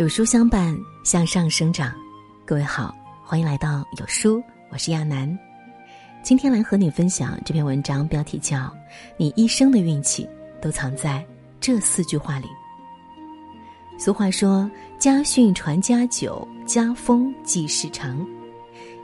有书相伴，向上生长。各位好，欢迎来到有书，我是亚楠。今天来和你分享这篇文章，标题叫《你一生的运气都藏在这四句话里》。俗话说：“家训传家久，家风继世长。”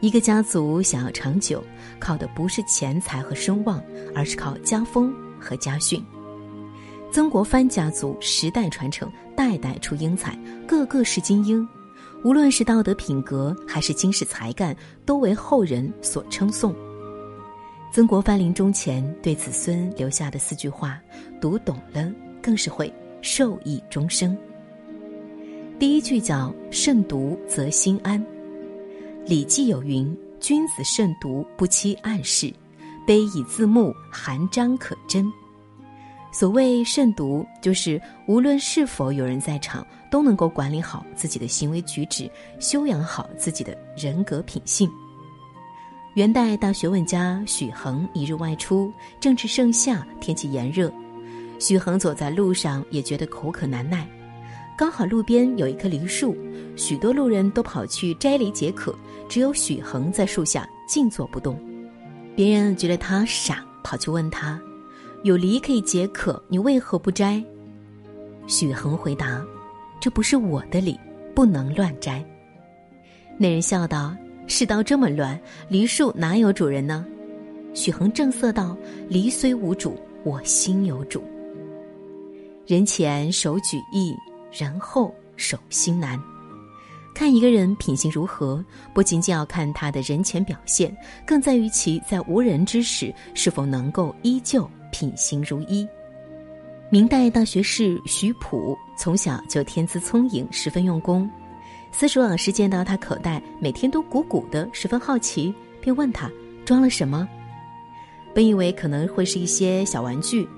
一个家族想要长久，靠的不是钱财和声望，而是靠家风和家训。曾国藩家族十代传承，代代出英才，个个是精英。无论是道德品格，还是经世才干，都为后人所称颂。曾国藩临终前对子孙留下的四句话，读懂了更是会受益终生。第一句叫“慎独则心安”。《礼记》有云：“君子慎独，不欺暗室，卑以自牧，含章可贞。”所谓慎独，就是无论是否有人在场，都能够管理好自己的行为举止，修养好自己的人格品性。元代大学问家许衡一日外出，正值盛夏，天气炎热，许衡走在路上也觉得口渴难耐，刚好路边有一棵梨树，许多路人都跑去摘梨解渴，只有许衡在树下静坐不动。别人觉得他傻，跑去问他。有梨可以解渴，你为何不摘？许衡回答：“这不是我的梨，不能乱摘。”那人笑道：“世道这么乱，梨树哪有主人呢？”许衡正色道：“梨虽无主，我心有主。人前手举义，人后手心难。看一个人品行如何，不仅仅要看他的人前表现，更在于其在无人之时是否能够依旧。”品行如一。明代大学士徐溥从小就天资聪颖，十分用功。私塾老师见到他口袋每天都鼓鼓的，十分好奇，便问他装了什么。本以为可能会是一些小玩具，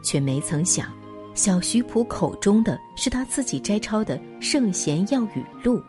却没曾想，小徐溥口中的是他自己摘抄的圣贤要语录。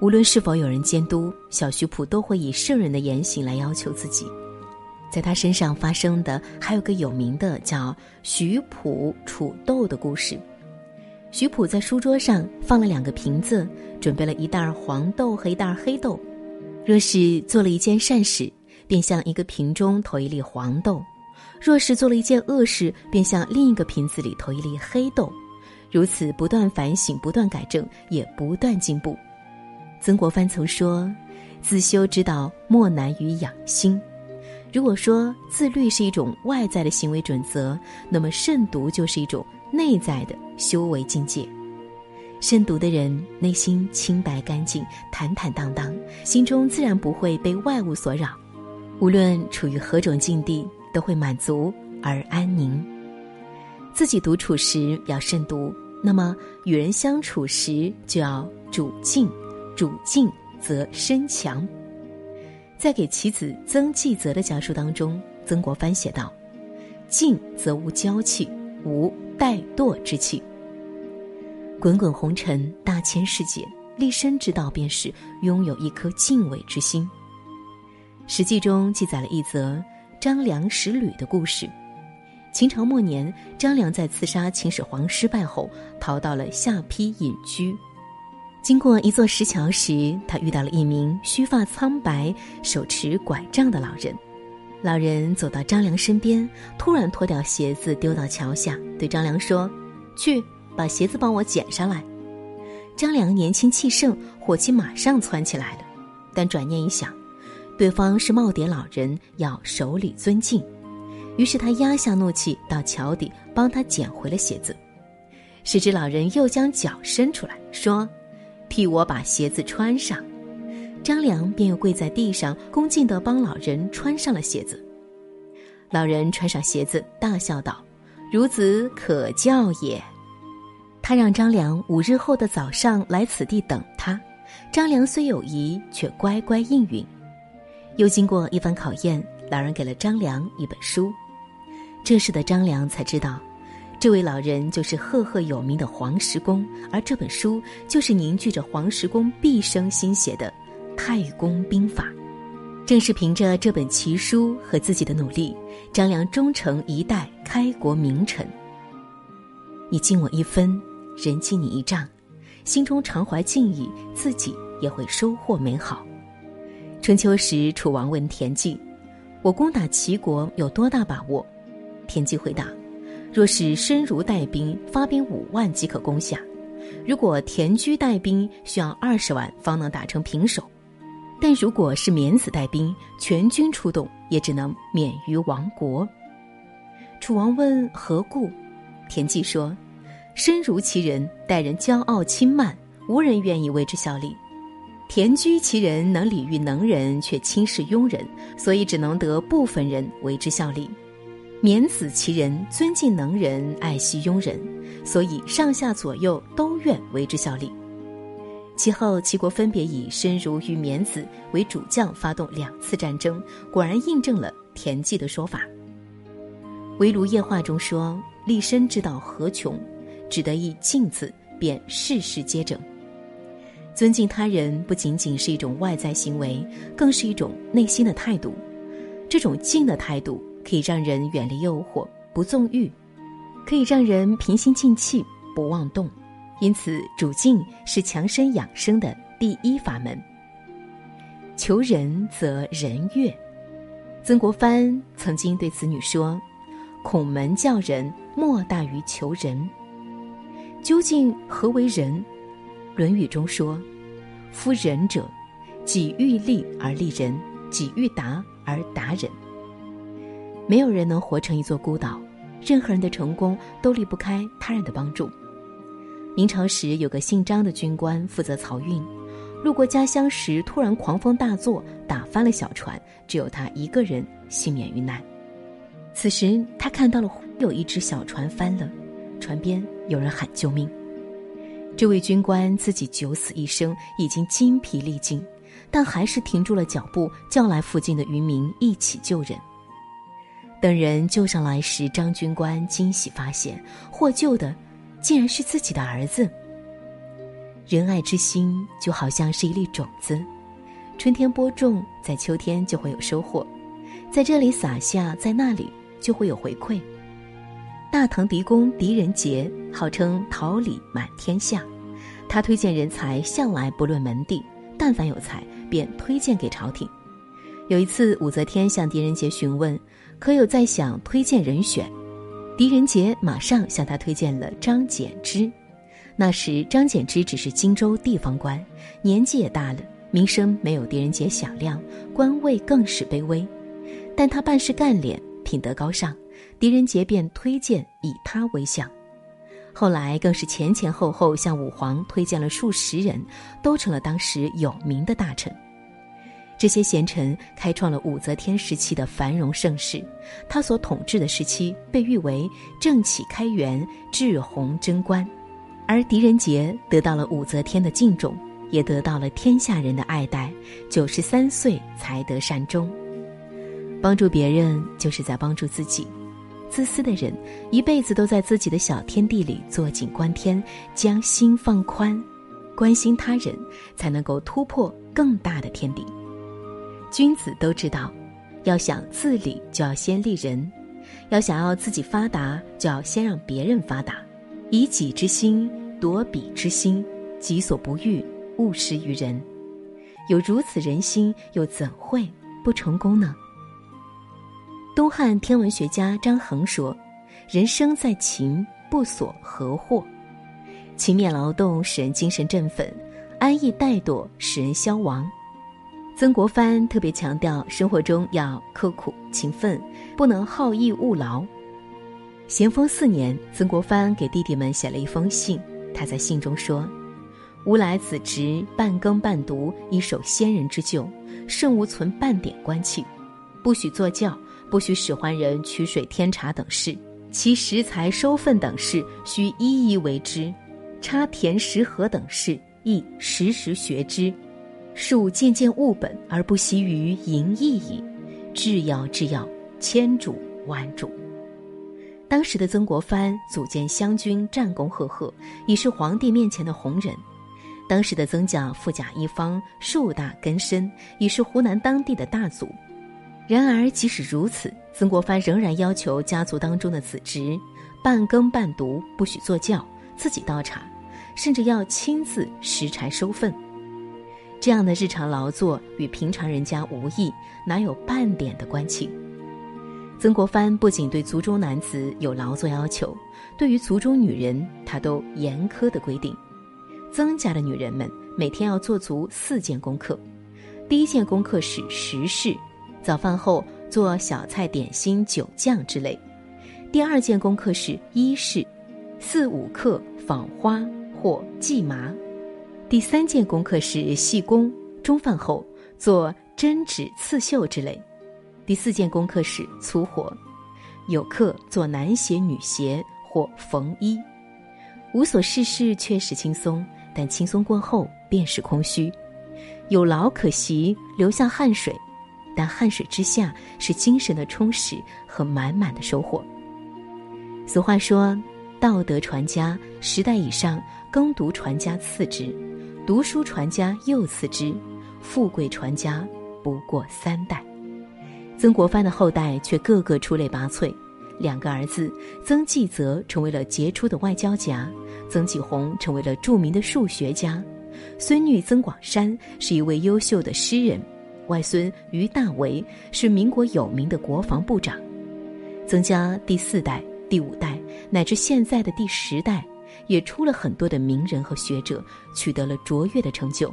无论是否有人监督，小徐溥都会以圣人的言行来要求自己。在他身上发生的还有个有名的叫徐溥储豆的故事。徐溥在书桌上放了两个瓶子，准备了一袋黄豆和一袋黑豆。若是做了一件善事，便向一个瓶中投一粒黄豆；若是做了一件恶事，便向另一个瓶子里投一粒黑豆。如此不断反省，不断改正，也不断进步。曾国藩曾说：“自修之道，莫难于养心。”如果说自律是一种外在的行为准则，那么慎独就是一种内在的修为境界。慎独的人内心清白干净、坦坦荡荡，心中自然不会被外物所扰，无论处于何种境地，都会满足而安宁。自己独处时要慎独，那么与人相处时就要主静，主静则身强。在给其子曾纪泽的讲述当中，曾国藩写道：“静则无娇气，无怠惰之气。滚滚红尘，大千世界，立身之道便是拥有一颗敬畏之心。”《史记》中记载了一则张良使吕的故事。秦朝末年，张良在刺杀秦始皇失败后，逃到了下邳隐居。经过一座石桥时，他遇到了一名须发苍白、手持拐杖的老人。老人走到张良身边，突然脱掉鞋子丢到桥下，对张良说：“去把鞋子帮我捡上来。”张良年轻气盛，火气马上窜起来了。但转念一想，对方是耄耋老人，要守礼尊敬，于是他压下怒气，到桥底帮他捡回了鞋子。谁知老人又将脚伸出来说。替我把鞋子穿上，张良便又跪在地上，恭敬地帮老人穿上了鞋子。老人穿上鞋子，大笑道：“孺子可教也。”他让张良五日后的早上来此地等他。张良虽有疑，却乖乖应允。又经过一番考验，老人给了张良一本书。这时的张良才知道。这位老人就是赫赫有名的黄石公，而这本书就是凝聚着黄石公毕生心血的《太公兵法》。正是凭着这本奇书和自己的努力，张良终成一代开国名臣。你敬我一分，人敬你一丈；心中常怀敬意，自己也会收获美好。春秋时，楚王问田忌：“我攻打齐国有多大把握？”田忌回答：“若是申如带兵，发兵五万即可攻下；如果田居带兵，需要二十万方能打成平手。但如果是免子带兵，全军出动，也只能免于亡国。”楚王问：“何故？”田忌说：“身如其人，待人骄傲轻慢，无人愿意为之效力。田居其人能礼遇能人，却轻视庸人，所以只能得部分人为之效力。免子其人尊敬能人，爱惜庸人，所以上下左右都愿为之效力。其后齐国分别以申如与免子为主将，发动两次战争，果然印证了田忌的说法。《围炉夜话》中说：“立身之道何穷，只得一敬字，便事事皆整。”尊敬他人不仅仅是一种外在行为，更是一种内心的态度。这种敬的态度可以让人远离诱惑，不纵欲；可以让人平心静气，不妄动。因此，主静是强身养生的第一法门。求人则人悦。曾国藩曾经对子女说。孔门教人莫大于求人。究竟何为人？《论语》中说：“夫仁者，己欲立而立人，己欲达而达人。”没有人能活成一座孤岛，任何人的成功都离不开他人的帮助。明朝时有个姓张的军官负责漕运，路过家乡时突然狂风大作，打翻了小船，只有他一个人幸免于难。此时，他看到了有一只小船翻了，船边有人喊救命。这位军官自己九死一生，已经精疲力尽，但还是停住了脚步，叫来附近的渔民一起救人。等人救上来时，张军官惊喜发现，获救的竟然是自己的儿子。仁爱之心就好像是一粒种子，春天播种，在秋天就会有收获，在这里撒下，在那里。就会有回馈。大唐狄公狄仁杰号称桃李满天下，他推荐人才向来不论门第，但凡有才便推荐给朝廷。有一次，武则天向狄仁杰询问可有在想推荐人选，狄仁杰马上向他推荐了张柬之。那时张柬之只是荆州地方官，年纪也大了，名声没有狄仁杰响亮，官位更是卑微，但他办事干练。品德高尚，狄仁杰便推荐以他为相。后来更是前前后后向武皇推荐了数十人，都成了当时有名的大臣。这些贤臣开创了武则天时期的繁荣盛世，他所统治的时期被誉为政启开元，治洪贞观。而狄仁杰得到了武则天的敬重，也得到了天下人的爱戴，九十三岁才得善终。帮助别人就是在帮助自己。自私的人一辈子都在自己的小天地里坐井观天，将心放宽，关心他人，才能够突破更大的天地。君子都知道，要想自立，就要先立人；要想要自己发达，就要先让别人发达。以己之心夺彼之心，己所不欲，勿施于人。有如此人心，又怎会不成功呢？东汉天文学家张衡说：“人生在勤，不所何获。勤勉劳动使人精神振奋，安逸怠惰使人消亡。”曾国藩特别强调，生活中要刻苦勤奋，不能好逸恶劳。咸丰四年，曾国藩给弟弟们写了一封信，他在信中说：“吾来子侄半耕半读，以守先人之旧，甚无存半点官气，不许坐轿。”不许使唤人取水添茶等事，其食材收粪等事须一一为之；插田食禾等事亦时时学之。树渐渐务本而不习于淫逸矣。治要治要，千主万主。当时的曾国藩组建湘军，战功赫赫，已是皇帝面前的红人。当时的曾家富甲一方，树大根深，已是湖南当地的大族。然而，即使如此，曾国藩仍然要求家族当中的子侄半耕半读，不许做教，自己倒茶，甚至要亲自拾柴收粪。这样的日常劳作与平常人家无异，哪有半点的关情？曾国藩不仅对族中男子有劳作要求，对于族中女人，他都严苛的规定。曾家的女人们每天要做足四件功课：第一件功课是食事，早饭后做小菜、点心、酒酱之类；第二件功课是衣饰，四五克纺花或系麻；第三件功课是细工，中饭后做针指刺绣之类。第四件功课是粗活，有课做男鞋、女鞋或缝衣，无所事事确实轻松，但轻松过后便是空虚。有劳可习，留下汗水，但汗水之下是精神的充实和满满的收获。俗话说：“道德传家，十代以上耕读传家次之；读书传家又次之；富贵传家不过三代。”曾国藩的后代却个个出类拔萃，两个儿子曾纪泽成为了杰出的外交家，曾纪红成为了著名的数学家，孙女曾广珊是一位优秀的诗人，外孙于大为是民国有名的国防部长，曾家第四代、第五代乃至现在的第十代，也出了很多的名人和学者，取得了卓越的成就。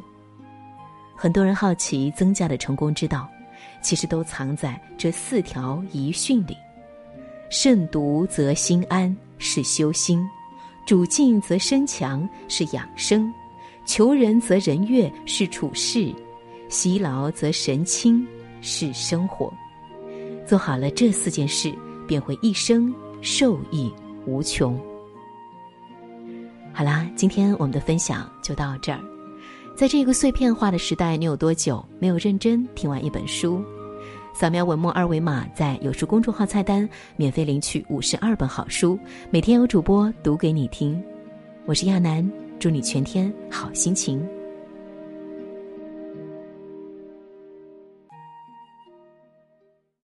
很多人好奇曾家的成功之道。其实都藏在这四条遗训里：慎独则心安，是修心；主静则身强，是养生；求人则人悦，是处事；习劳则神清，是生活。做好了这四件事，便会一生受益无穷。好啦，今天我们的分享就到这儿。在这个碎片化的时代，你有多久没有认真听完一本书？扫描文末二维码，在有书公众号菜单免费领取五十二本好书，每天有主播读给你听。我是亚楠，祝你全天好心情。